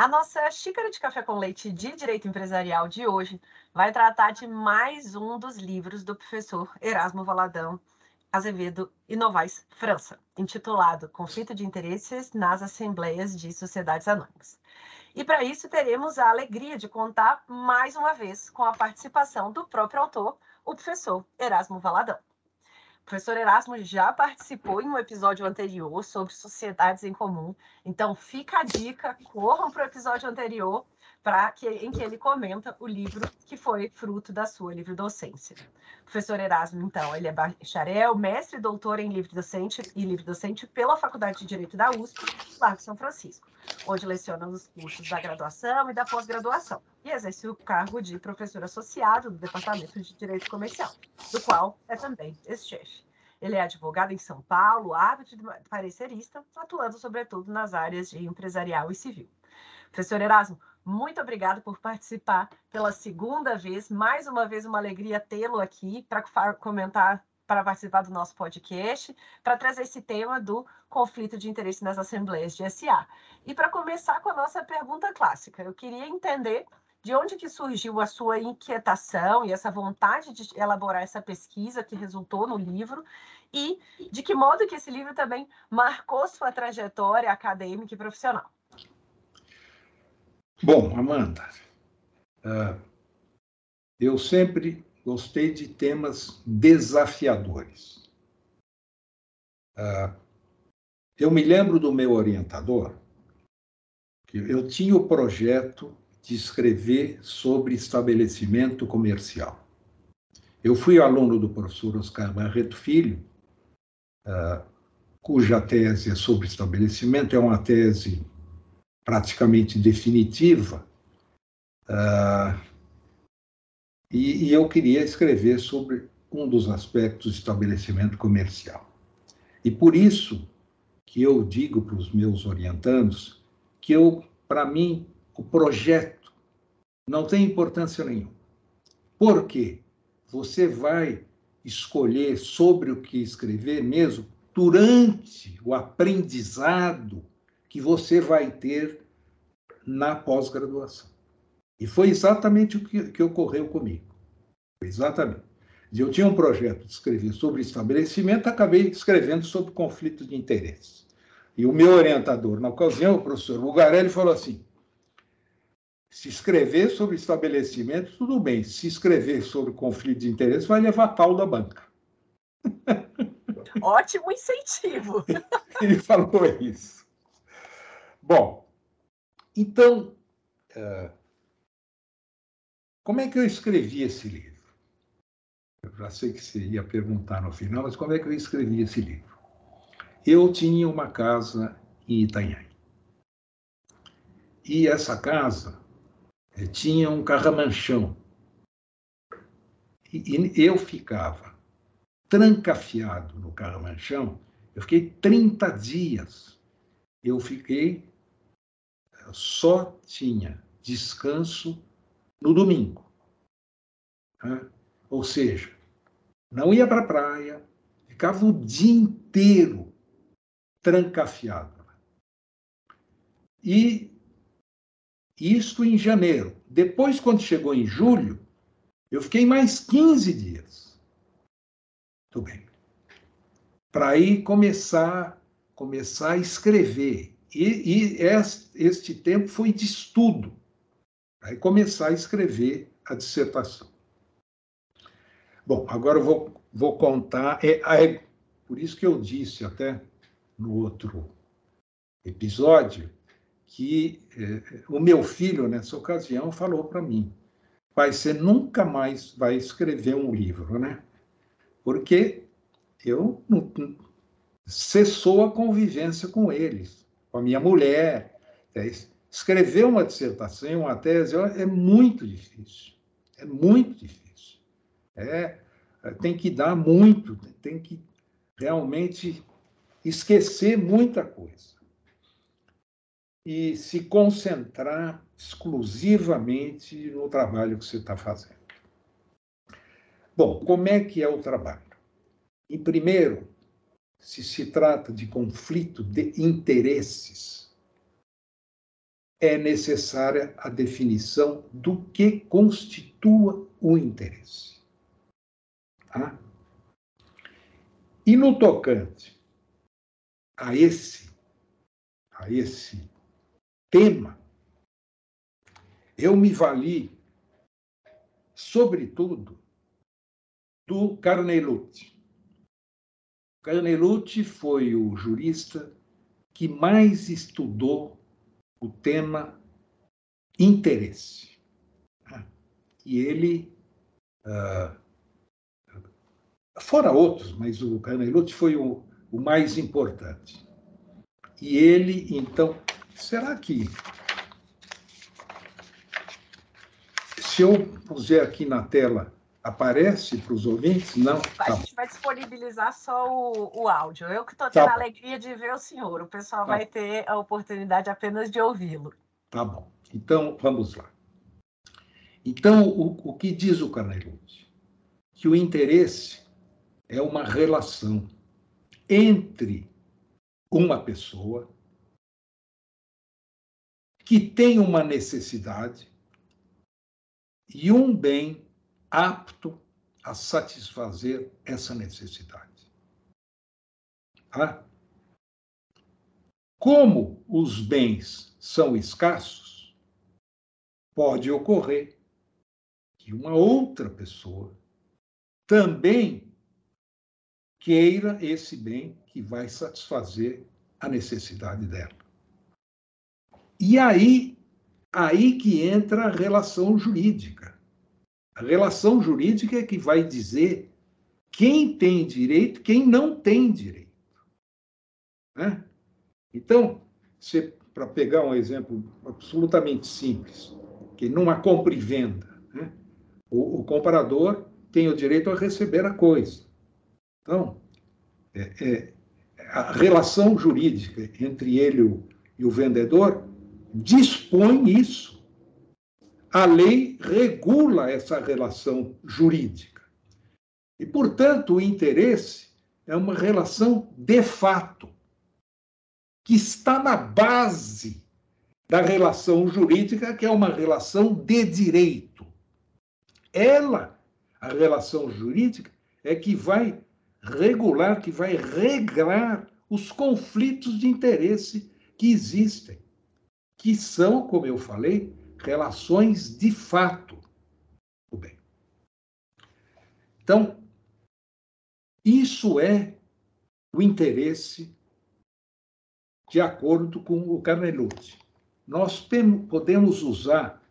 A nossa xícara de café com leite de direito empresarial de hoje vai tratar de mais um dos livros do professor Erasmo Valadão Azevedo e Novaes França, intitulado Conflito de Interesses nas Assembleias de Sociedades Anônimas. E para isso teremos a alegria de contar mais uma vez com a participação do próprio autor, o professor Erasmo Valadão. Professor Erasmo já participou em um episódio anterior sobre sociedades em comum. Então, fica a dica, corram para o episódio anterior que, em que ele comenta o livro que foi fruto da sua livre docência. O professor Erasmo, então, ele é bacharel, mestre e doutor em livre docente e livre docente pela Faculdade de Direito da USP, Largo São Francisco, onde leciona nos cursos da graduação e da pós-graduação, e exerce o cargo de professor associado do Departamento de Direito Comercial, do qual é também ex-chefe. Ele é advogado em São Paulo, hábito de parecerista, atuando sobretudo nas áreas de empresarial e civil. Professor Erasmo, muito obrigado por participar pela segunda vez. Mais uma vez, uma alegria tê-lo aqui para comentar, para participar do nosso podcast, para trazer esse tema do conflito de interesse nas assembleias de SA. E para começar com a nossa pergunta clássica, eu queria entender de onde que surgiu a sua inquietação e essa vontade de elaborar essa pesquisa que resultou no livro e de que modo que esse livro também marcou sua trajetória acadêmica e profissional. Bom, Amanda, uh, eu sempre gostei de temas desafiadores. Uh, eu me lembro do meu orientador, que eu tinha o projeto de escrever sobre estabelecimento comercial. Eu fui aluno do professor Oscar Barreto Filho, uh, cuja tese é sobre estabelecimento, é uma tese praticamente definitiva, uh, e, e eu queria escrever sobre um dos aspectos do estabelecimento comercial. E por isso que eu digo para os meus orientandos que eu, para mim, o projeto não tem importância nenhuma. Por quê? Você vai escolher sobre o que escrever mesmo durante o aprendizado que você vai ter na pós-graduação. E foi exatamente o que, que ocorreu comigo. Exatamente. Eu tinha um projeto de escrever sobre estabelecimento, acabei escrevendo sobre conflito de interesses. E o meu orientador, na ocasião, o professor Bugarelli, falou assim: se escrever sobre estabelecimento, tudo bem. Se escrever sobre conflito de interesse, vai levar pau da banca. Ótimo incentivo. Ele falou isso. Bom, então, uh, como é que eu escrevi esse livro? Eu já sei que você ia perguntar no final, mas como é que eu escrevi esse livro? Eu tinha uma casa em Itanhaém. E essa casa tinha um carramanchão. E eu ficava trancafiado no carramanchão. Eu fiquei 30 dias. Eu fiquei, só tinha descanso no domingo. Né? Ou seja, não ia para a praia, ficava o dia inteiro trancafiado. E isto em janeiro. Depois, quando chegou em julho, eu fiquei mais 15 dias. Tudo bem. Para aí começar, começar a escrever. E, e este, tempo foi de estudo. Aí começar a escrever a dissertação. Bom, agora eu vou, vou contar. É, é, por isso que eu disse até no outro episódio que é, o meu filho, nessa ocasião, falou para mim: pai, você nunca mais vai escrever um livro, né? Porque eu não, cessou a convivência com eles, com a minha mulher. É, escrever uma dissertação, uma tese, é muito difícil. É muito difícil. É, tem que dar muito, tem que realmente esquecer muita coisa e se concentrar exclusivamente no trabalho que você está fazendo. Bom, como é que é o trabalho? Em primeiro, se se trata de conflito de interesses, é necessária a definição do que constitua o interesse. Tá? E no tocante a esse, a esse tema, eu me vali, sobretudo, do Carnelucci. Carnelucci foi o jurista que mais estudou o tema interesse. E ele, uh, fora outros, mas o Carnelucci foi o mais importante. E ele, então, será que se eu puser aqui na tela Aparece para os ouvintes? Não. A tá. gente vai disponibilizar só o, o áudio. Eu que estou tendo tá a alegria de ver o senhor. O pessoal tá. vai ter a oportunidade apenas de ouvi-lo. Tá bom. Então, vamos lá. Então, o, o que diz o Carnelucci? Que o interesse é uma relação entre uma pessoa que tem uma necessidade e um bem apto a satisfazer essa necessidade. Tá? Como os bens são escassos, pode ocorrer que uma outra pessoa também queira esse bem que vai satisfazer a necessidade dela. E aí, aí que entra a relação jurídica. A relação jurídica é que vai dizer quem tem direito, quem não tem direito. Né? Então, para pegar um exemplo absolutamente simples, que numa compra e venda, né? o, o, comprador tem o direito a receber a coisa. Então, é, é, a relação jurídica entre ele e o, vendedor dispõe isso a lei regula essa relação jurídica. E, portanto, o interesse é uma relação de fato, que está na base da relação jurídica, que é uma relação de direito. Ela, a relação jurídica, é que vai regular, que vai regrar os conflitos de interesse que existem, que são, como eu falei, relações de fato. O bem. Então, isso é o interesse de acordo com o Carnelucci. Nós podemos usar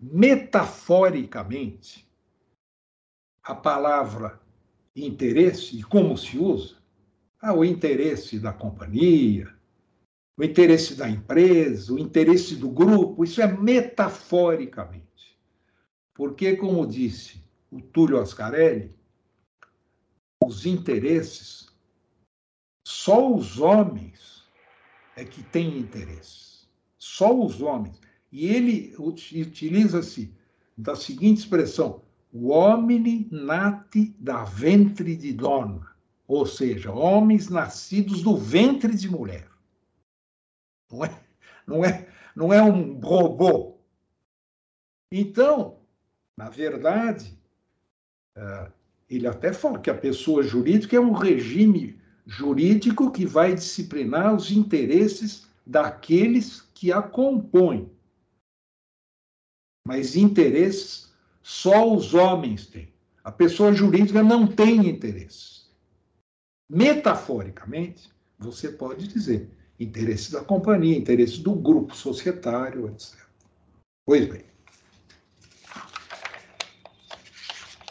metaforicamente a palavra interesse e como se usa. Ah, o interesse da companhia, o interesse da empresa, o interesse do grupo, isso é metaforicamente. Porque, como disse o Túlio Ascarelli, os interesses, só os homens é que têm interesses. Só os homens. E ele utiliza-se da seguinte expressão: homem nati da ventre de dona, ou seja, homens nascidos do ventre de mulher. Não é, não é, não é um robô. Então, na verdade, é, ele até fala que a pessoa jurídica é um regime jurídico que vai disciplinar os interesses daqueles que a compõem. Mas interesses só os homens têm. A pessoa jurídica não tem interesses. Metaforicamente, você pode dizer interesse da companhia, interesse do grupo societário, etc. Pois bem.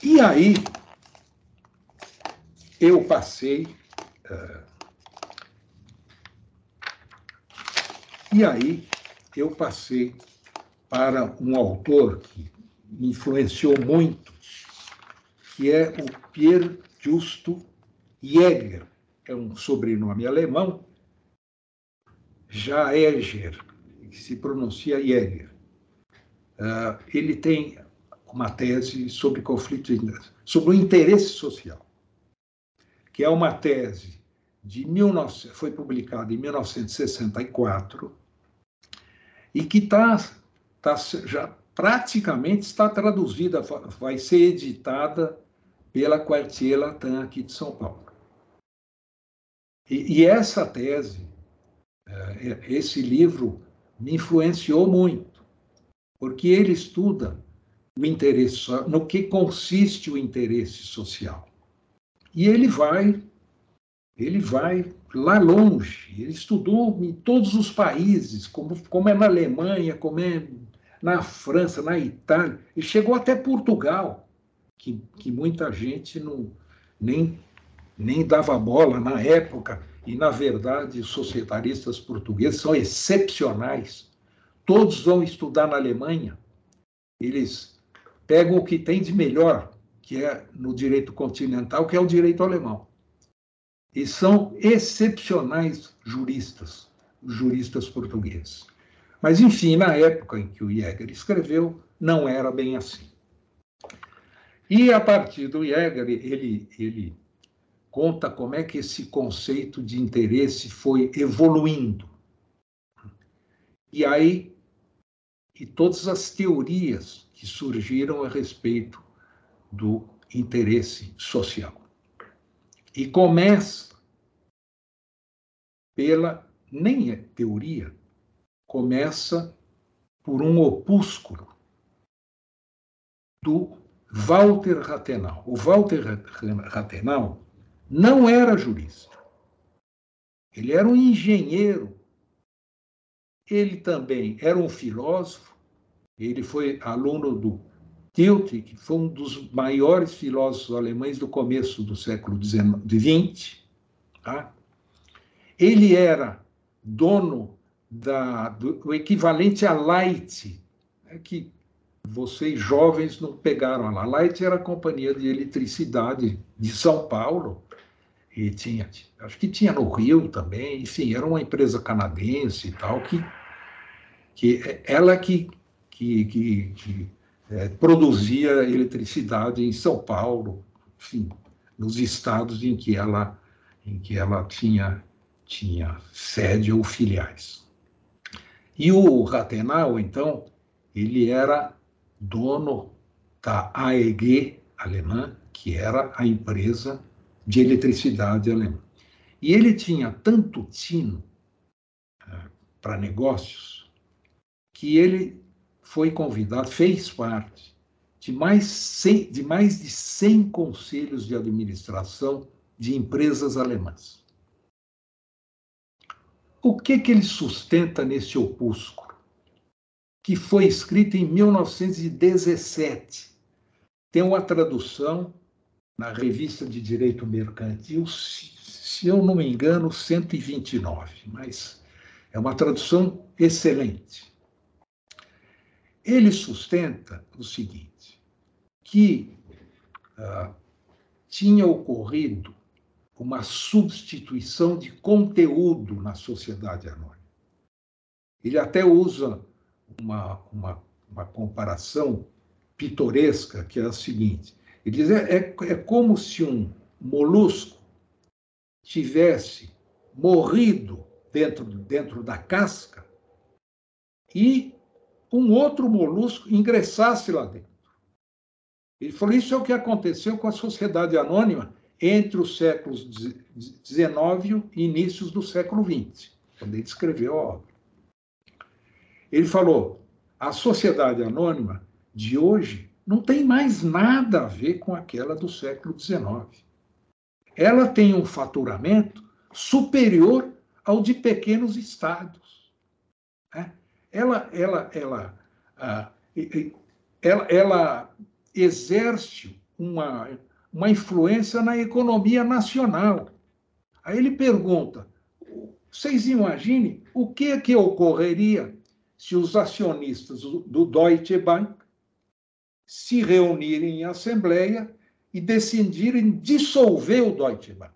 E aí, eu passei. Uh, e aí, eu passei para um autor que me influenciou muito, que é o Pierre Justo Jäger, é um sobrenome alemão, Jaeger, que se pronuncia Jäger. Uh, ele tem uma tese sobre conflito sobre o interesse social, que é uma tese de 19, foi publicada em 1964 e que está tá, já praticamente está traduzida, vai ser editada pela Quartier Latam aqui de São Paulo. E, e essa tese, é, esse livro, me influenciou muito, porque ele estuda o interesse, no que consiste o interesse social. E ele vai, ele vai lá longe. Ele estudou em todos os países, como, como é na Alemanha, como é na França, na Itália, e chegou até Portugal, que, que muita gente não, nem, nem dava bola na época, e na verdade os societaristas portugueses são excepcionais. Todos vão estudar na Alemanha, eles pegam o que tem de melhor, que é no direito continental, que é o direito alemão. E são excepcionais juristas, juristas portugueses. Mas, enfim, na época em que o Jäger escreveu, não era bem assim. E a partir do Jäger, ele, ele conta como é que esse conceito de interesse foi evoluindo. E aí, e todas as teorias que surgiram a respeito do interesse social. E começa pela, nem é teoria, começa por um opúsculo do Walter Rathenau. O Walter Rathenau não era jurista. Ele era um engenheiro. Ele também era um filósofo ele foi aluno do Tillich, que foi um dos maiores filósofos alemães do começo do século XX. Tá? Ele era dono da, do equivalente a Light, é que vocês jovens não pegaram lá. Light era a companhia de eletricidade de São Paulo, e tinha, acho que tinha no Rio também, enfim, era uma empresa canadense e tal, que, que ela que que, que, que é, produzia eletricidade em São Paulo, enfim, nos estados em que ela, em que ela tinha, tinha sede ou filiais. E o Rathenau, então, ele era dono da AEG alemã, que era a empresa de eletricidade alemã. E ele tinha tanto tino é, para negócios que ele foi convidado, fez parte de mais, 100, de mais de 100 conselhos de administração de empresas alemãs. O que, que ele sustenta nesse opúsculo? Que foi escrito em 1917. Tem uma tradução na Revista de Direito Mercantil, se eu não me engano, 129, mas é uma tradução excelente. Ele sustenta o seguinte, que ah, tinha ocorrido uma substituição de conteúdo na sociedade anônima. Ele até usa uma, uma, uma comparação pitoresca, que é a seguinte: ele diz, é, é, é como se um molusco tivesse morrido dentro, dentro da casca e um outro molusco ingressasse lá dentro. Ele falou: Isso é o que aconteceu com a sociedade anônima entre os séculos XIX e inícios do século XX, quando ele escreveu a obra. Ele falou: a sociedade anônima de hoje não tem mais nada a ver com aquela do século XIX. Ela tem um faturamento superior ao de pequenos estados. Né? Ela, ela, ela, ah, ela, ela exerce uma, uma influência na economia nacional. Aí ele pergunta: vocês imaginem o que, que ocorreria se os acionistas do Deutsche Bank se reunirem em assembleia e decidirem dissolver o Deutsche Bank.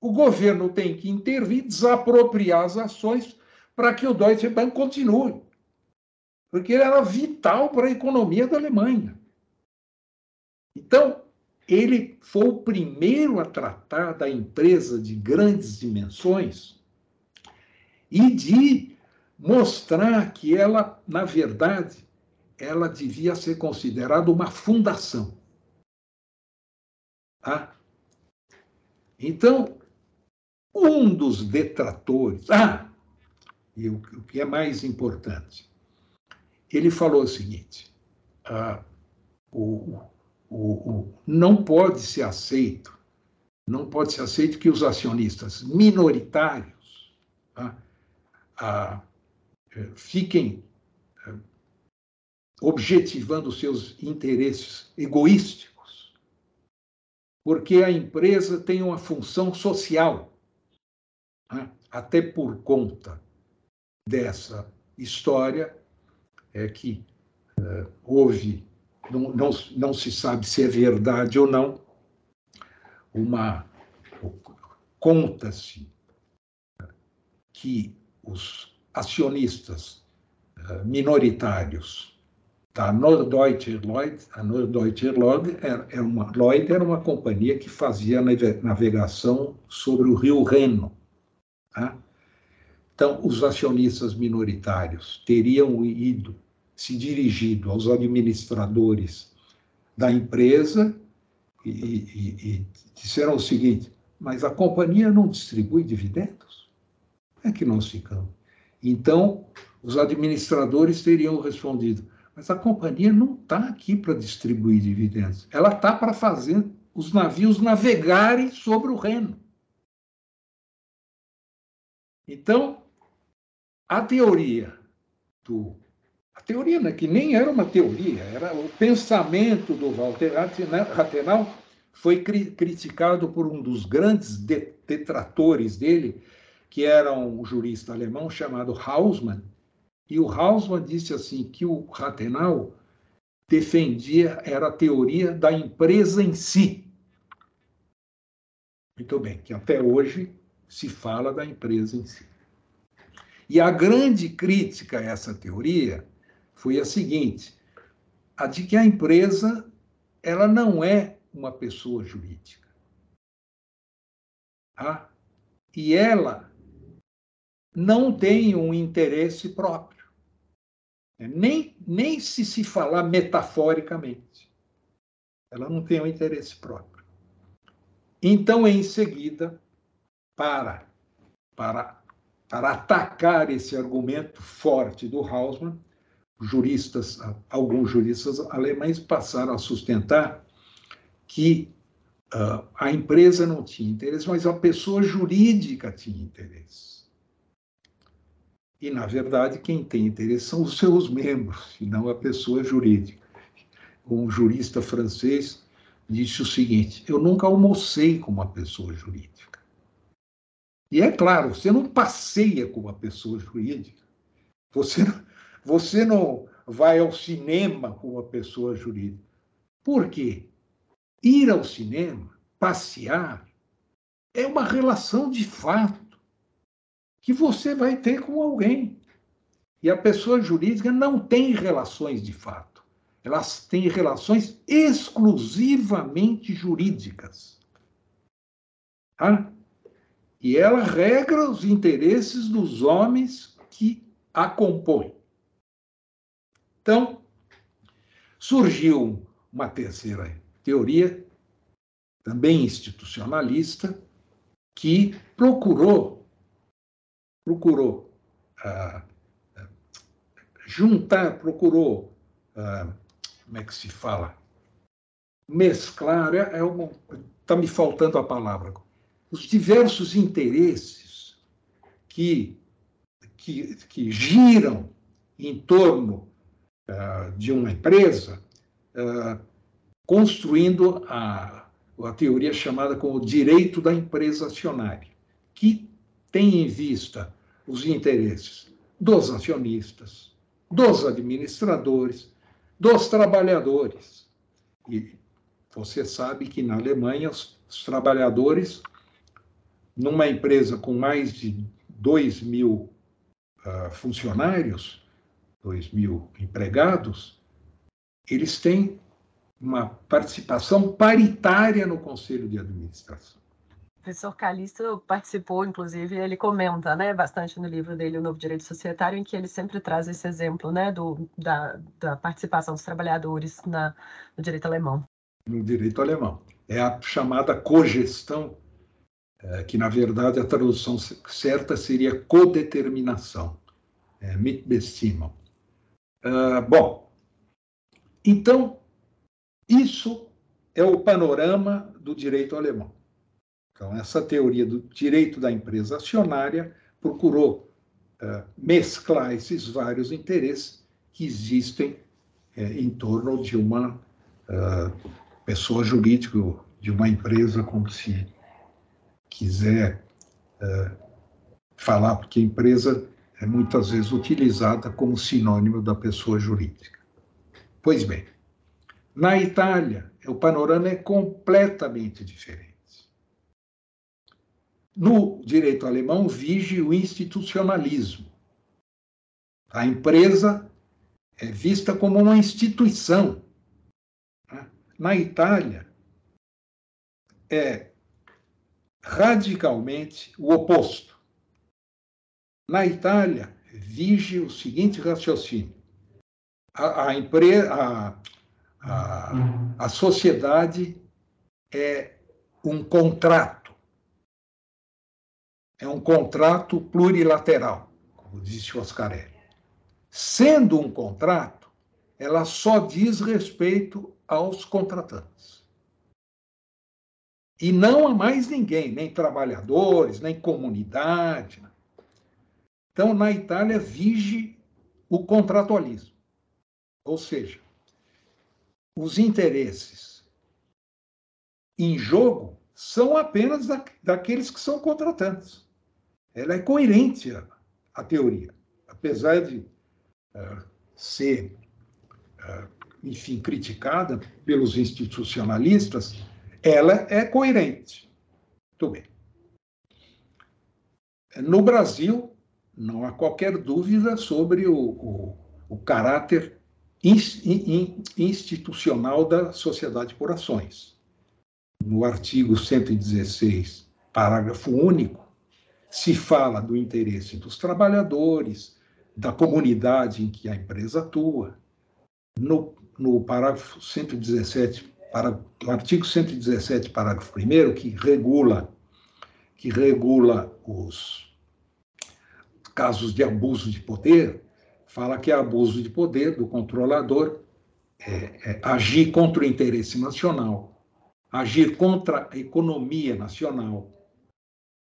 O governo tem que intervir, desapropriar as ações para que o Deutsche Bank continue. Porque ele era vital para a economia da Alemanha. Então, ele foi o primeiro a tratar da empresa de grandes dimensões e de mostrar que ela, na verdade, ela devia ser considerada uma fundação. Tá? Então, um dos detratores. Ah, e o, o que é mais importante, ele falou o seguinte: ah, o, o, o, não pode ser aceito, não pode ser aceito que os acionistas minoritários tá, ah, eh, fiquem objetivando seus interesses egoísticos, porque a empresa tem uma função social, tá, até por conta dessa história é que uh, houve, não, não, não se sabe se é verdade ou não, uma. Conta-se que os acionistas uh, minoritários da Norddeutsche Lloyd, a Norddeutsche Lloyd era, era, uma, Lloyd era uma companhia que fazia navegação sobre o rio Reno. Tá? Então, os acionistas minoritários teriam ido, se dirigido aos administradores da empresa e, e, e disseram o seguinte: mas a companhia não distribui dividendos? É que nós ficamos. Então, os administradores teriam respondido: mas a companhia não está aqui para distribuir dividendos, ela está para fazer os navios navegarem sobre o Reno. Então, a teoria do. A teoria, né, que nem era uma teoria, era o pensamento do Walter Rathenau, foi cri criticado por um dos grandes detratores dele, que era um jurista alemão chamado Hausmann. E o Hausmann disse assim que o Rathenau defendia era a teoria da empresa em si. Muito bem, que até hoje se fala da empresa em si. E a grande crítica a essa teoria foi a seguinte: a de que a empresa ela não é uma pessoa jurídica. Tá? E ela não tem um interesse próprio. Nem, nem se se falar metaforicamente. Ela não tem um interesse próprio. Então, em seguida, para, para para atacar esse argumento forte do Hausmann, juristas, alguns juristas alemães passaram a sustentar que uh, a empresa não tinha interesse, mas a pessoa jurídica tinha interesse. E, na verdade, quem tem interesse são os seus membros, e não a pessoa jurídica. Um jurista francês disse o seguinte: Eu nunca almocei com uma pessoa jurídica. E é claro, você não passeia com uma pessoa jurídica. Você, você não vai ao cinema com uma pessoa jurídica. Por quê? Ir ao cinema, passear, é uma relação de fato que você vai ter com alguém. E a pessoa jurídica não tem relações de fato. Elas têm relações exclusivamente jurídicas. Tá? E ela regra os interesses dos homens que a compõem. Então, surgiu uma terceira teoria, também institucionalista, que procurou procurou ah, juntar, procurou ah, como é que se fala? Mesclar é, é está me faltando a palavra. Os diversos interesses que que, que giram em torno uh, de uma empresa, construindo a, a teoria chamada como direito da empresa acionária, que tem em vista os interesses dos acionistas, dos administradores, dos trabalhadores. E você sabe que na Alemanha os, os trabalhadores, numa empresa com mais de 2 mil uh, funcionários, 2 mil empregados, eles têm uma participação paritária no conselho de administração. Professor Calixto participou, inclusive, ele comenta né, bastante no livro dele, O Novo Direito Societário, em que ele sempre traz esse exemplo né, do, da, da participação dos trabalhadores na, no direito alemão. No direito alemão. É a chamada cogestão é, que na verdade a tradução certa seria codeterminação, é, Mitbestimmung. Uh, bom, então, isso é o panorama do direito alemão. Então, essa teoria do direito da empresa acionária procurou uh, mesclar esses vários interesses que existem uh, em torno de uma uh, pessoa jurídica, de uma empresa, como se quiser falar, porque empresa é muitas vezes utilizada como sinônimo da pessoa jurídica. Pois bem, na Itália, o panorama é completamente diferente. No direito alemão, vige o institucionalismo. A empresa é vista como uma instituição. Na Itália, é radicalmente o oposto. Na Itália, vige o seguinte raciocínio: a, a, empresa, a, a, a sociedade é um contrato, é um contrato plurilateral, como disse Oscarelli. Sendo um contrato, ela só diz respeito aos contratantes e não a mais ninguém, nem trabalhadores, nem comunidade. Então, na Itália, vige o contratualismo. Ou seja, os interesses em jogo são apenas da, daqueles que são contratantes. Ela é coerente a, a teoria, apesar de uh, ser, uh, enfim, criticada pelos institucionalistas ela é coerente. Muito bem. No Brasil, não há qualquer dúvida sobre o, o, o caráter institucional da sociedade por ações. No artigo 116, parágrafo único, se fala do interesse dos trabalhadores, da comunidade em que a empresa atua. No, no parágrafo 117, para o artigo 117, parágrafo 1 que regula que regula os casos de abuso de poder, fala que é abuso de poder do controlador é, é, agir contra o interesse nacional, agir contra a economia nacional,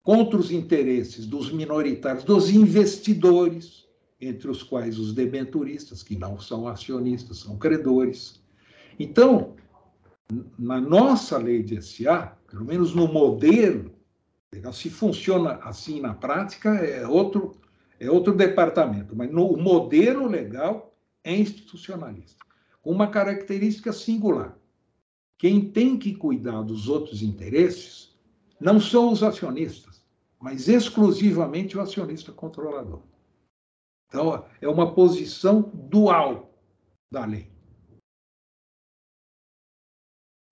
contra os interesses dos minoritários, dos investidores, entre os quais os debenturistas, que não são acionistas, são credores. Então, na nossa lei de SA, pelo menos no modelo, se funciona assim na prática é outro é outro departamento, mas no modelo legal é institucionalista, com uma característica singular. Quem tem que cuidar dos outros interesses não são os acionistas, mas exclusivamente o acionista controlador. Então, é uma posição dual da lei.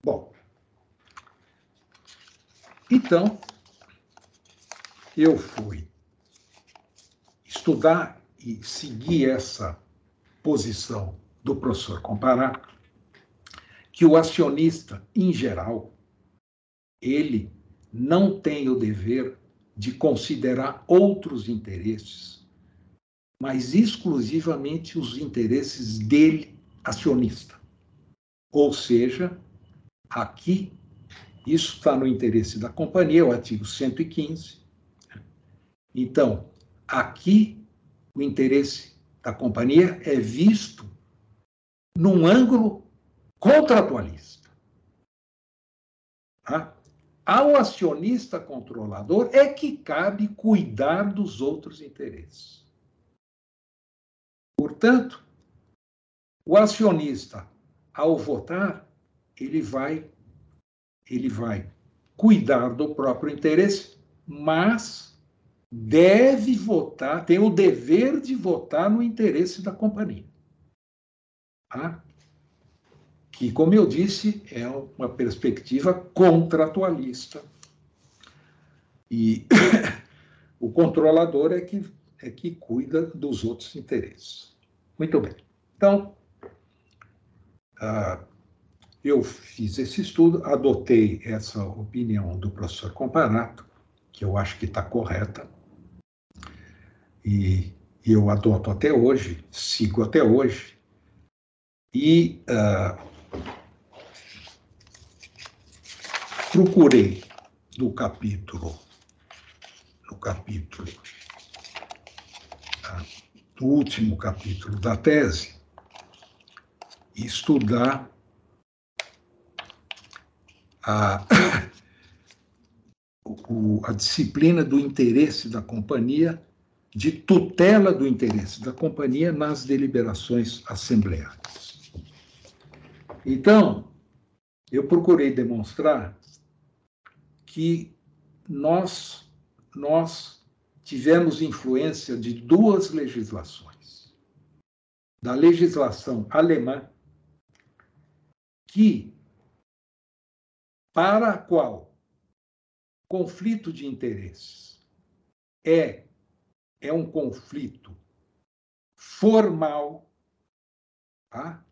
Bom, então, eu fui estudar e seguir essa posição do professor Comparato, que o acionista, em geral, ele não tem o dever de considerar outros interesses, mas exclusivamente os interesses dele, acionista. Ou seja, aqui, isso está no interesse da companhia, o artigo 115. Então, aqui, o interesse da companhia é visto num ângulo contratualista. Tá? Ao acionista controlador é que cabe cuidar dos outros interesses. Portanto, o acionista, ao votar, ele vai ele vai cuidar do próprio interesse, mas deve votar, tem o dever de votar no interesse da companhia. Tá? Que, como eu disse, é uma perspectiva contratualista. E o controlador é que, é que cuida dos outros interesses. Muito bem. Então, uh, eu fiz esse estudo, adotei essa opinião do professor Comparato, que eu acho que está correta, e, eu adoto até hoje, sigo até hoje, e uh, procurei no capítulo, no capítulo, no último capítulo da tese, estudar a, a disciplina do interesse da companhia, de tutela do interesse da companhia nas deliberações assembleárias. Então, eu procurei demonstrar que nós, nós tivemos influência de duas legislações. Da legislação alemã, que para a qual conflito de interesses é, é um conflito formal, tá?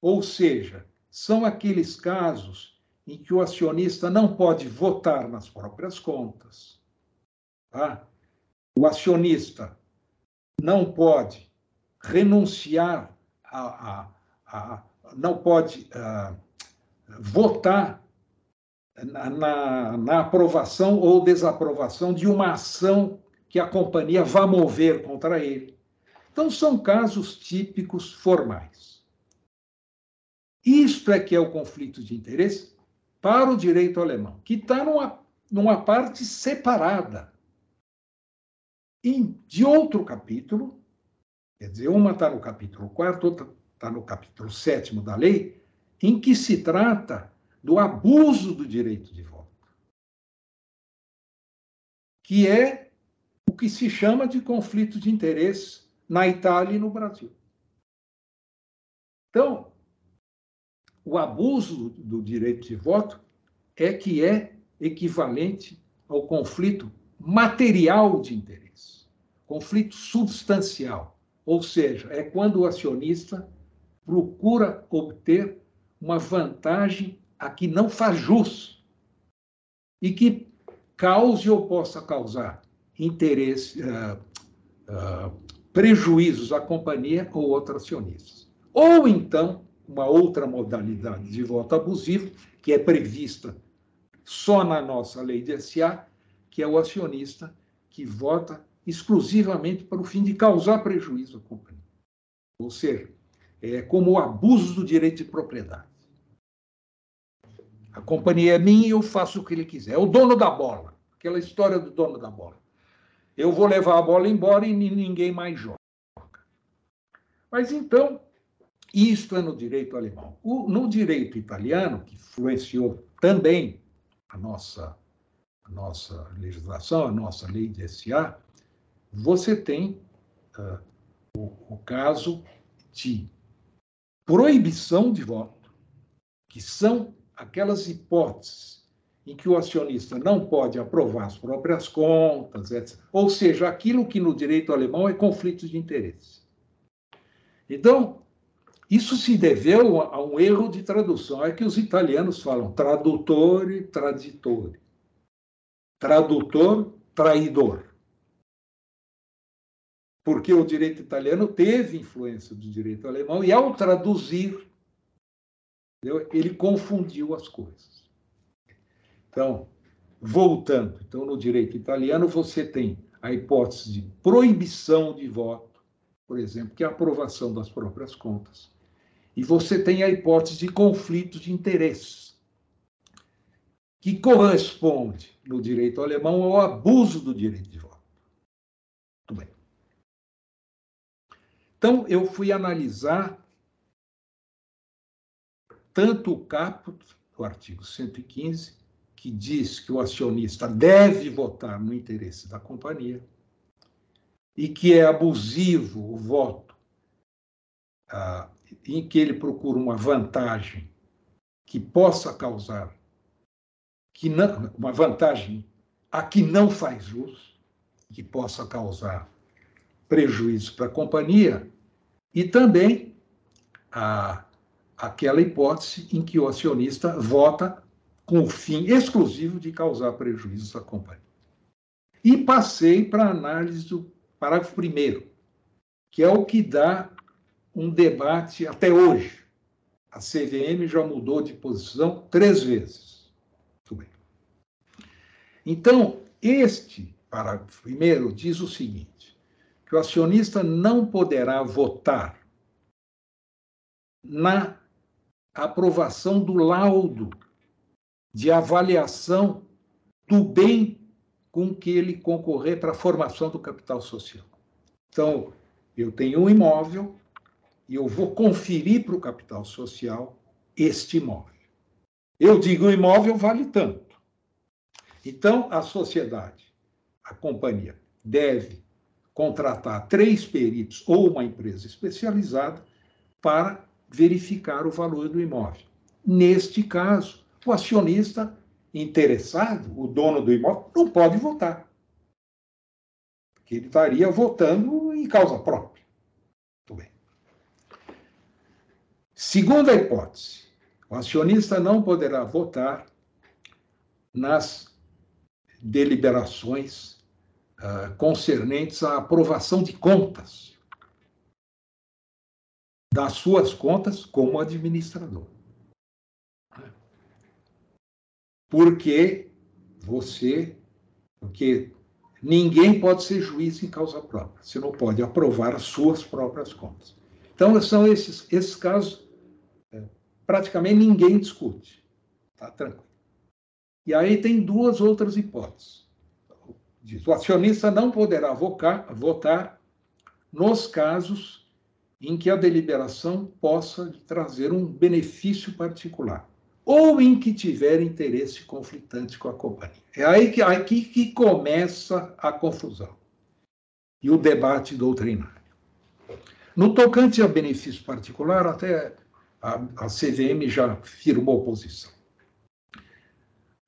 Ou seja, são aqueles casos em que o acionista não pode votar nas próprias contas. Tá? O acionista não pode renunciar a, a, a não pode uh, votar na, na aprovação ou desaprovação de uma ação que a companhia vá mover contra ele. Então, são casos típicos formais. Isto é que é o conflito de interesse para o direito alemão, que está numa, numa parte separada de outro capítulo, quer dizer, uma está no capítulo 4, outra está no capítulo 7 da lei, em que se trata do abuso do direito de voto, que é o que se chama de conflito de interesse na Itália e no Brasil. Então, o abuso do direito de voto é que é equivalente ao conflito material de interesse, conflito substancial, ou seja, é quando o acionista procura obter uma vantagem a que não faz jus e que cause ou possa causar interesse, uh, uh, prejuízos à companhia ou outros acionistas. Ou então, uma outra modalidade de voto abusivo, que é prevista só na nossa lei de SA, que é o acionista que vota exclusivamente para o fim de causar prejuízo à companhia. Ou seja, é como o abuso do direito de propriedade. A companhia é minha e eu faço o que ele quiser. É o dono da bola. Aquela história do dono da bola. Eu vou levar a bola embora e ninguém mais joga. Mas então, isto é no direito alemão. O, no direito italiano, que influenciou também a nossa, a nossa legislação, a nossa lei de SA, você tem uh, o, o caso de proibição de voto, que são aquelas hipóteses em que o acionista não pode aprovar as próprias contas, etc. Ou seja, aquilo que no direito alemão é conflito de interesse. Então, isso se deveu a um erro de tradução. É que os italianos falam tradutore, traditore. Tradutor, traidor. Porque o direito italiano teve influência do direito alemão e, ao traduzir, ele confundiu as coisas. Então, voltando, então no direito italiano você tem a hipótese de proibição de voto, por exemplo, que é a aprovação das próprias contas. E você tem a hipótese de conflito de interesses, que corresponde no direito alemão ao abuso do direito de voto. Muito bem. Então, eu fui analisar tanto o caput do artigo 115, que diz que o acionista deve votar no interesse da companhia, e que é abusivo o voto ah, em que ele procura uma vantagem que possa causar que não, uma vantagem a que não faz jus, que possa causar prejuízo para a companhia, e também a aquela hipótese em que o acionista vota com o fim exclusivo de causar prejuízos à companhia. E passei para a análise do parágrafo primeiro, que é o que dá um debate até hoje. A CVM já mudou de posição três vezes. Muito bem. Então, este parágrafo primeiro diz o seguinte: que o acionista não poderá votar na aprovação do laudo de avaliação do bem com que ele concorrer para a formação do capital social. Então, eu tenho um imóvel e eu vou conferir para o capital social este imóvel. Eu digo o imóvel vale tanto. Então, a sociedade, a companhia, deve contratar três peritos ou uma empresa especializada para verificar o valor do imóvel. Neste caso, o acionista interessado, o dono do imóvel, não pode votar. Porque ele estaria votando em causa própria. Muito bem. Segunda hipótese, o acionista não poderá votar nas deliberações uh, concernentes à aprovação de contas das suas contas como administrador. Porque você, porque ninguém pode ser juiz em causa própria, você não pode aprovar as suas próprias contas. Então, são esses, esses casos, praticamente ninguém discute. Tá tranquilo. E aí tem duas outras hipóteses. Diz, o acionista não poderá vocar, votar nos casos em que a deliberação possa trazer um benefício particular, ou em que tiver interesse conflitante com a companhia. É aí que, aqui que começa a confusão e o debate doutrinário. No tocante a benefício particular, até a, a CVM já firmou posição.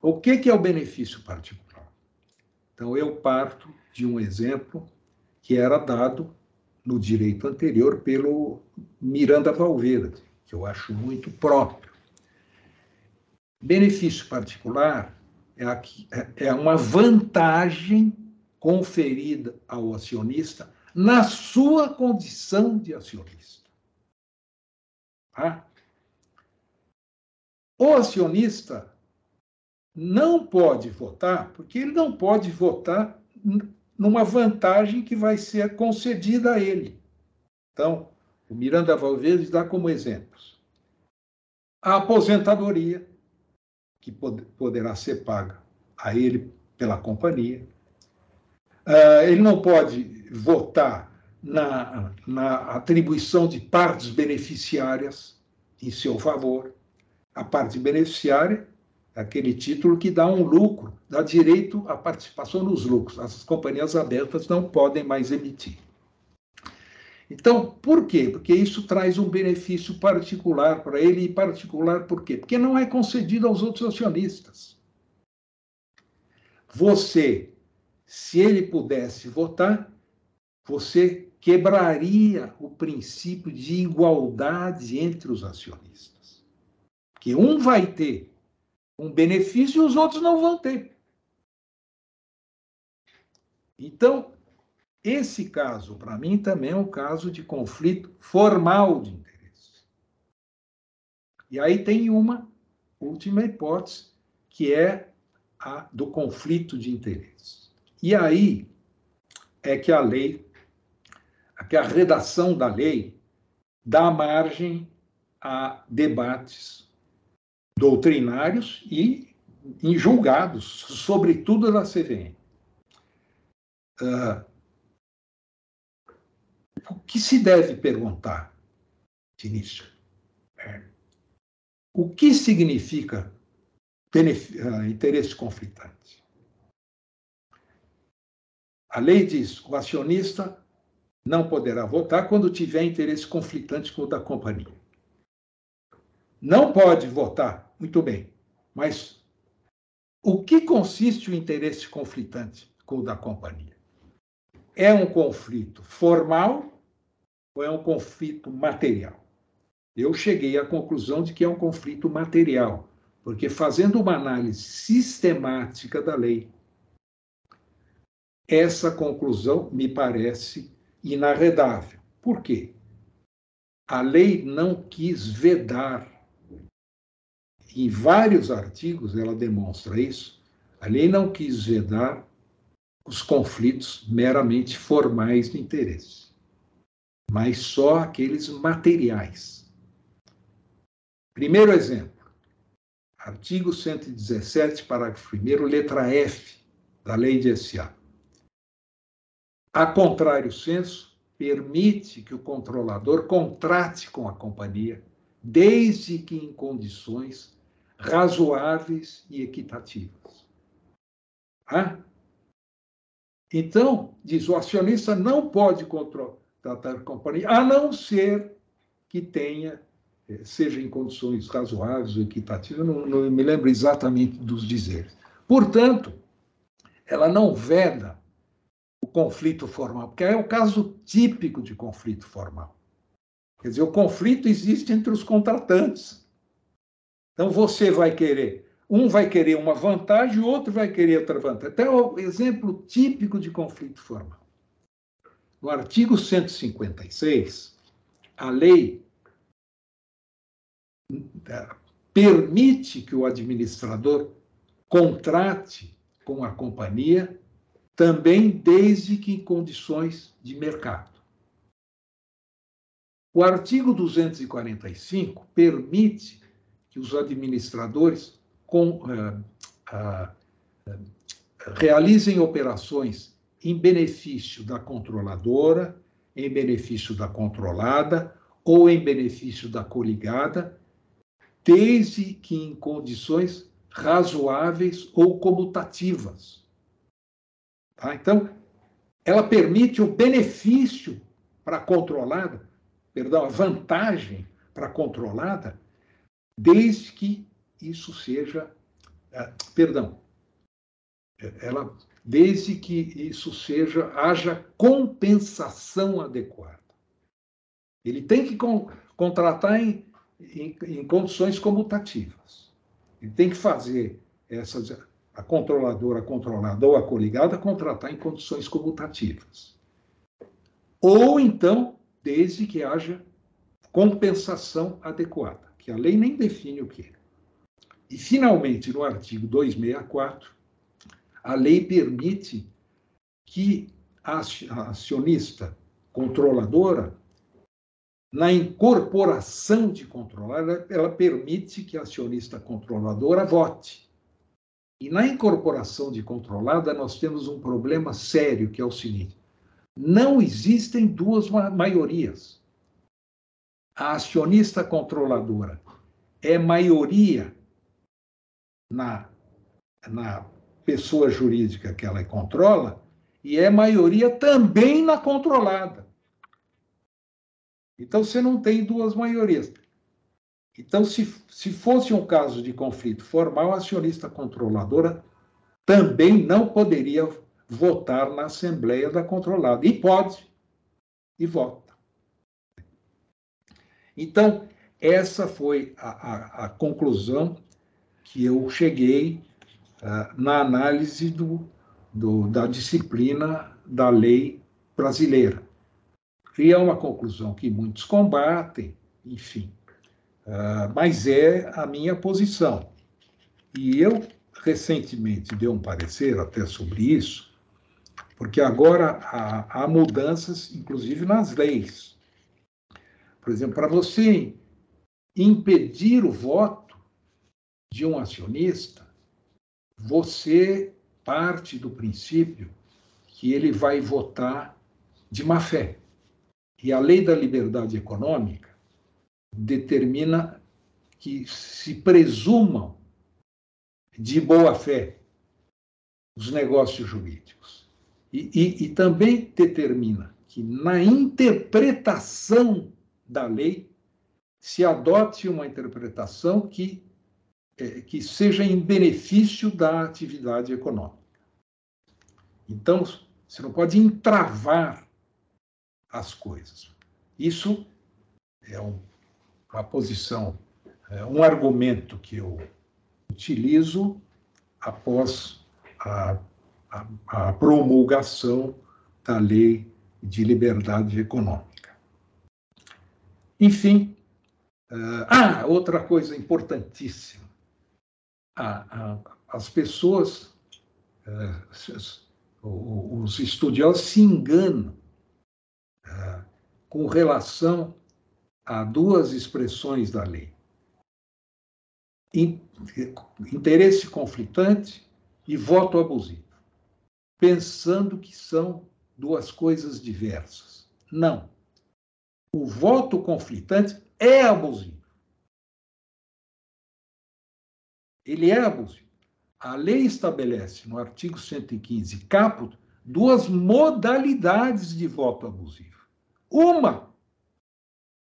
O que, que é o benefício particular? Então, eu parto de um exemplo que era dado no direito anterior pelo Miranda Valverde, que eu acho muito próprio. Benefício particular é, aqui, é, é uma vantagem conferida ao acionista na sua condição de acionista. Tá? O acionista não pode votar, porque ele não pode votar numa vantagem que vai ser concedida a ele. Então, o Miranda Valverde dá como exemplos a aposentadoria, que poderá ser paga a ele pela companhia. Uh, ele não pode votar na, na atribuição de partes beneficiárias em seu favor. A parte beneficiária aquele título que dá um lucro, dá direito à participação nos lucros. As companhias abertas não podem mais emitir. Então, por quê? Porque isso traz um benefício particular para ele, e particular por quê? Porque não é concedido aos outros acionistas. Você, se ele pudesse votar, você quebraria o princípio de igualdade entre os acionistas. Que um vai ter um benefício e os outros não vão ter. Então, esse caso, para mim, também é um caso de conflito formal de interesse. E aí tem uma última hipótese, que é a do conflito de interesse. E aí é que a lei, que a redação da lei dá margem a debates doutrinários e em julgados, sobretudo da CVM. Uh, o que se deve perguntar de? É, o que significa uh, interesse conflitante? A lei diz: o acionista não poderá votar quando tiver interesse conflitante com o da companhia. Não pode votar, muito bem, mas o que consiste o interesse conflitante com o da companhia? É um conflito formal ou é um conflito material? Eu cheguei à conclusão de que é um conflito material, porque fazendo uma análise sistemática da lei, essa conclusão me parece inarredável. Por quê? A lei não quis vedar. Em vários artigos ela demonstra isso. A lei não quis vedar os conflitos meramente formais de interesse mas só aqueles materiais. Primeiro exemplo, artigo 117, parágrafo 1, letra F da Lei de SA. A contrário senso, permite que o controlador contrate com a companhia, desde que em condições razoáveis e equitativas. Ah? Então, diz o acionista não pode controlar tratar companhia, a não ser que tenha, eh, seja em condições razoáveis ou equitativas, não, não me lembro exatamente dos dizeres. Portanto, ela não veda conflito formal, porque é o caso típico de conflito formal. Quer dizer, o conflito existe entre os contratantes. Então você vai querer, um vai querer uma vantagem, o outro vai querer outra vantagem. Até o exemplo típico de conflito formal. No artigo 156, a lei eh, permite que o administrador contrate com a companhia também desde que em condições de mercado. O artigo 245 permite que os administradores com, uh, uh, realizem operações em benefício da controladora, em benefício da controlada ou em benefício da coligada, desde que em condições razoáveis ou comutativas. Tá? Então, ela permite o benefício para controlada, perdão, a vantagem para controlada, desde que isso seja, uh, perdão, ela desde que isso seja haja compensação adequada. Ele tem que con contratar em, em, em, condições comutativas. Ele tem que fazer essas a controladora, controlada ou a coligada contratar em condições comutativas. Ou então, desde que haja compensação adequada, que a lei nem define o que é. E, finalmente, no artigo 264, a lei permite que a acionista controladora, na incorporação de controlar, ela permite que a acionista controladora vote. E na incorporação de controlada, nós temos um problema sério, que é o seguinte: não existem duas maiorias. A acionista controladora é maioria na, na pessoa jurídica que ela controla e é maioria também na controlada. Então você não tem duas maiorias. Então, se, se fosse um caso de conflito formal, a acionista controladora também não poderia votar na Assembleia da Controlada. E pode, e vota. Então, essa foi a, a, a conclusão que eu cheguei uh, na análise do, do, da disciplina da lei brasileira. E é uma conclusão que muitos combatem, enfim, uh, mas é a minha posição. E eu recentemente dei um parecer até sobre isso, porque agora há, há mudanças, inclusive nas leis. Por exemplo, para você impedir o voto de um acionista, você parte do princípio que ele vai votar de má fé. E a lei da liberdade econômica determina que se presumam de boa fé os negócios jurídicos. E, e, e também determina que na interpretação da lei se adote uma interpretação que, é, que seja em benefício da atividade econômica. Então, você não pode entravar as coisas. Isso é um, uma posição, é um argumento que eu utilizo após a, a, a promulgação da Lei de Liberdade Econômica. Enfim, uh, ah, outra coisa importantíssima. Ah, as pessoas, uh, os estudiosos se enganam com relação a duas expressões da lei: interesse conflitante e voto abusivo, pensando que são duas coisas diversas. Não. O voto conflitante é abusivo. Ele é abusivo. A lei estabelece no artigo 115, caput, duas modalidades de voto abusivo. Uma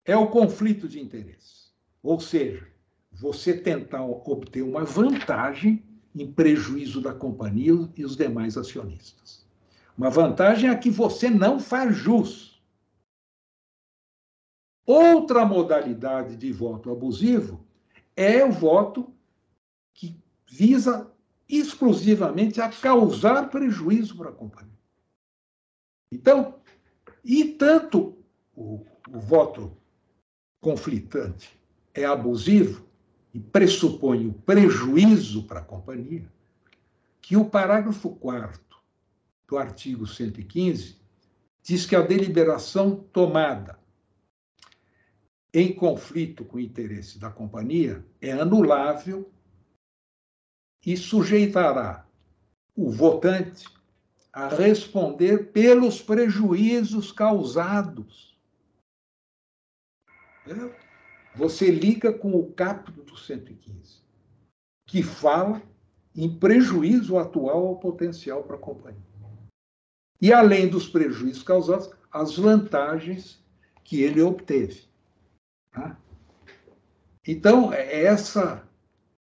é o conflito de interesse, ou seja, você tentar obter uma vantagem em prejuízo da companhia e os demais acionistas. Uma vantagem a que você não faz jus. Outra modalidade de voto abusivo é o voto que visa exclusivamente a causar prejuízo para a companhia. Então, e tanto o, o voto conflitante é abusivo e pressupõe o prejuízo para a companhia, que o parágrafo 4 do artigo 115 diz que a deliberação tomada em conflito com o interesse da companhia é anulável e sujeitará o votante a responder pelos prejuízos causados. Você liga com o capítulo do 115, que fala em prejuízo atual ao potencial para a companhia. E além dos prejuízos causados, as vantagens que ele obteve. Tá? Então, essa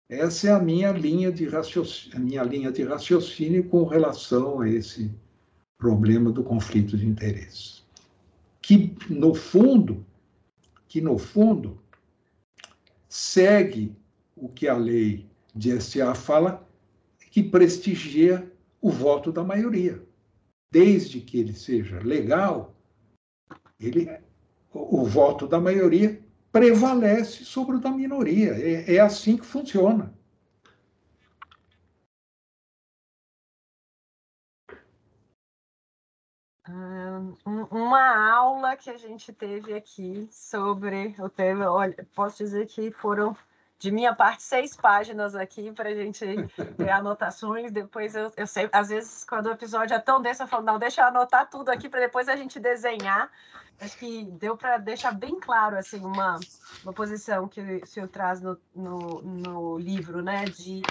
essa é a minha linha de minha linha de raciocínio com relação a esse problema do conflito de interesses. Que no fundo, que no fundo segue o que a lei de SA fala, que prestigia o voto da maioria. Desde que ele seja legal, ele, o, voto da maioria prevalece sobre o da minoria. É, é assim que funciona. Uma aula que a gente teve aqui sobre o tema, olha, posso dizer que foram de minha parte seis páginas aqui para a gente ter anotações. Depois eu, eu sei, às vezes quando o episódio é tão denso, eu falo, não, deixa eu anotar tudo aqui para depois a gente desenhar acho que deu para deixar bem claro assim uma, uma posição que o senhor traz no, no, no livro, né? De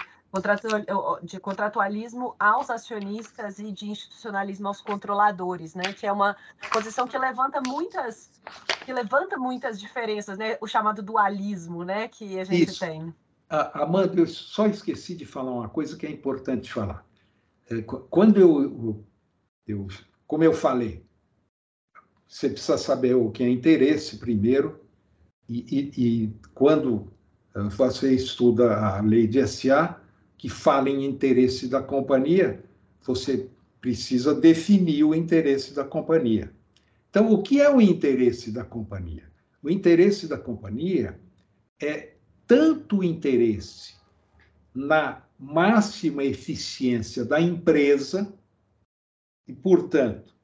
de contratualismo aos acionistas e de institucionalismo aos controladores, né? Que é uma posição que levanta muitas que levanta muitas diferenças, né? O chamado dualismo, né? Que a gente Isso. tem. Amanda, eu só esqueci de falar uma coisa que é importante falar. É, quando eu, eu como eu falei, você precisa saber o que é interesse primeiro e, e, e quando eh, você estuda a lei de SA, que fala em interesse da companhia, você precisa definir o interesse da companhia. Então, o que é o interesse da companhia? O interesse da companhia é tanto interesse na máxima eficiência da empresa, e, portanto,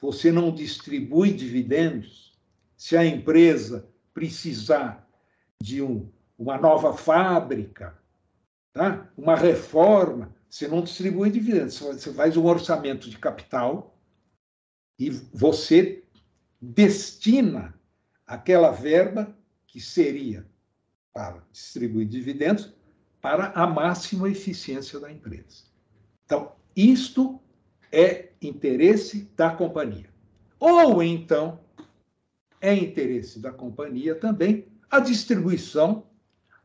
você não distribui dividendos se a empresa precisar de um, uma nova fábrica, tá? uma reforma, você não distribui dividendos, você faz um orçamento de capital e você destina aquela verba que seria para distribuir dividendos para a máxima eficiência da empresa. Então, isto é interesse da companhia. Ou então, é interesse da companhia também a distribuição,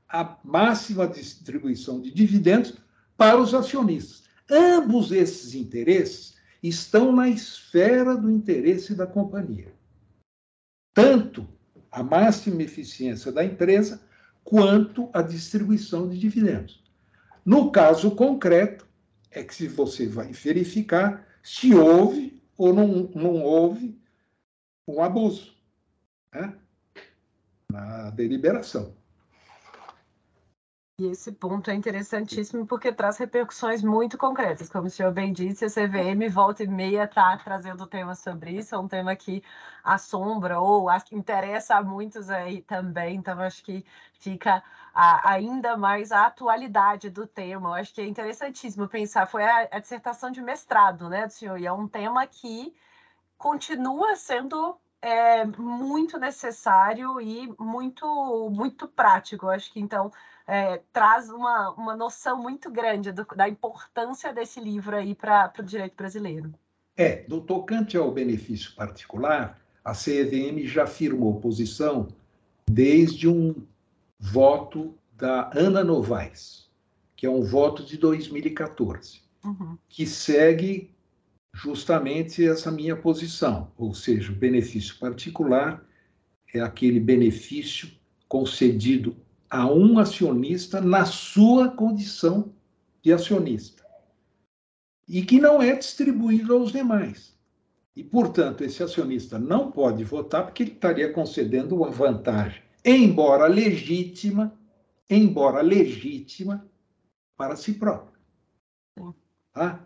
a máxima distribuição de dividendos para os acionistas. Ambos esses interesses estão na esfera do interesse da companhia. Tanto a máxima eficiência da empresa, quanto a distribuição de dividendos. No caso concreto, é que se você vai verificar se houve ou não, não houve um abuso né? na deliberação. E esse ponto é interessantíssimo porque traz repercussões muito concretas. Como o senhor bem disse, a CVM volta e meia está trazendo temas sobre isso, é um tema que assombra ou interessa a muitos aí também, então acho que fica a, ainda mais a atualidade do tema. Eu acho que é interessantíssimo pensar, foi a, a dissertação de mestrado, né, do senhor, e é um tema que continua sendo é, muito necessário e muito, muito prático. Eu acho que então é, traz uma, uma noção muito grande do, da importância desse livro aí para o direito brasileiro. É, no tocante ao benefício particular, a CEVM já firmou posição desde um voto da Ana Novaes, que é um voto de 2014, uhum. que segue justamente essa minha posição, ou seja, o benefício particular é aquele benefício concedido a um acionista na sua condição de acionista e que não é distribuído aos demais. E, portanto, esse acionista não pode votar porque ele estaria concedendo uma vantagem, embora legítima, embora legítima para si próprio. Tá?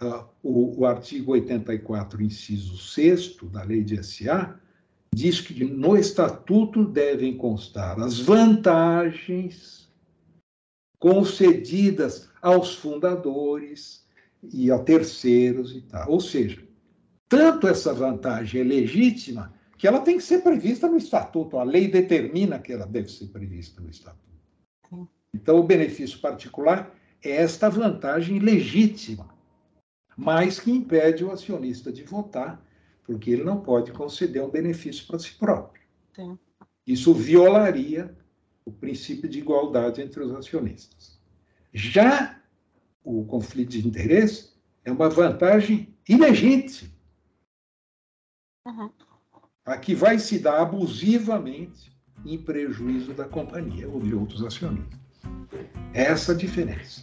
Uh, o, o artigo 84, inciso 6 da Lei de SA, diz que no estatuto devem constar as vantagens concedidas aos fundadores e a terceiros e tal. Ou seja, tanto essa vantagem é legítima que ela tem que ser prevista no estatuto. A lei determina que ela deve ser prevista no estatuto. Então, o benefício particular é esta vantagem legítima, mas que impede o acionista de votar porque ele não pode conceder um benefício para si próprio. Sim. Isso violaria o princípio de igualdade entre os acionistas. Já o conflito de interesse é uma vantagem ilegítima, uhum. a que vai se dar abusivamente em prejuízo da companhia ou de outros acionistas. Essa a diferença.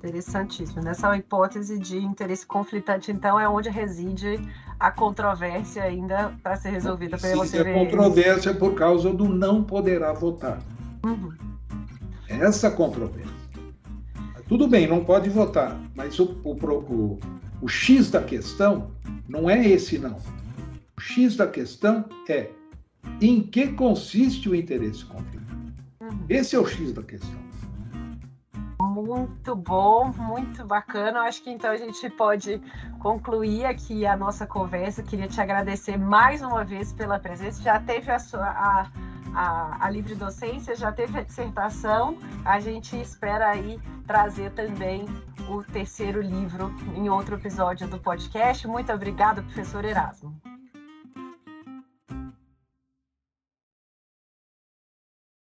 Interessantíssimo. Nessa hipótese de interesse conflitante, então, é onde reside a controvérsia ainda para ser resolvida pela Sim, a controvérsia por causa do não poderá votar. Uhum. Essa controvérsia. Tudo bem, não pode votar, mas o, o, o, o X da questão não é esse, não. O X da questão é em que consiste o interesse conflitante. Uhum. Esse é o X da questão muito bom, muito bacana. Acho que então a gente pode concluir aqui a nossa conversa. Queria te agradecer mais uma vez pela presença. Já teve a sua. A, a, a livre docência, já teve a dissertação, a gente espera aí trazer também o terceiro livro em outro episódio do podcast. Muito obrigada, professor Erasmo.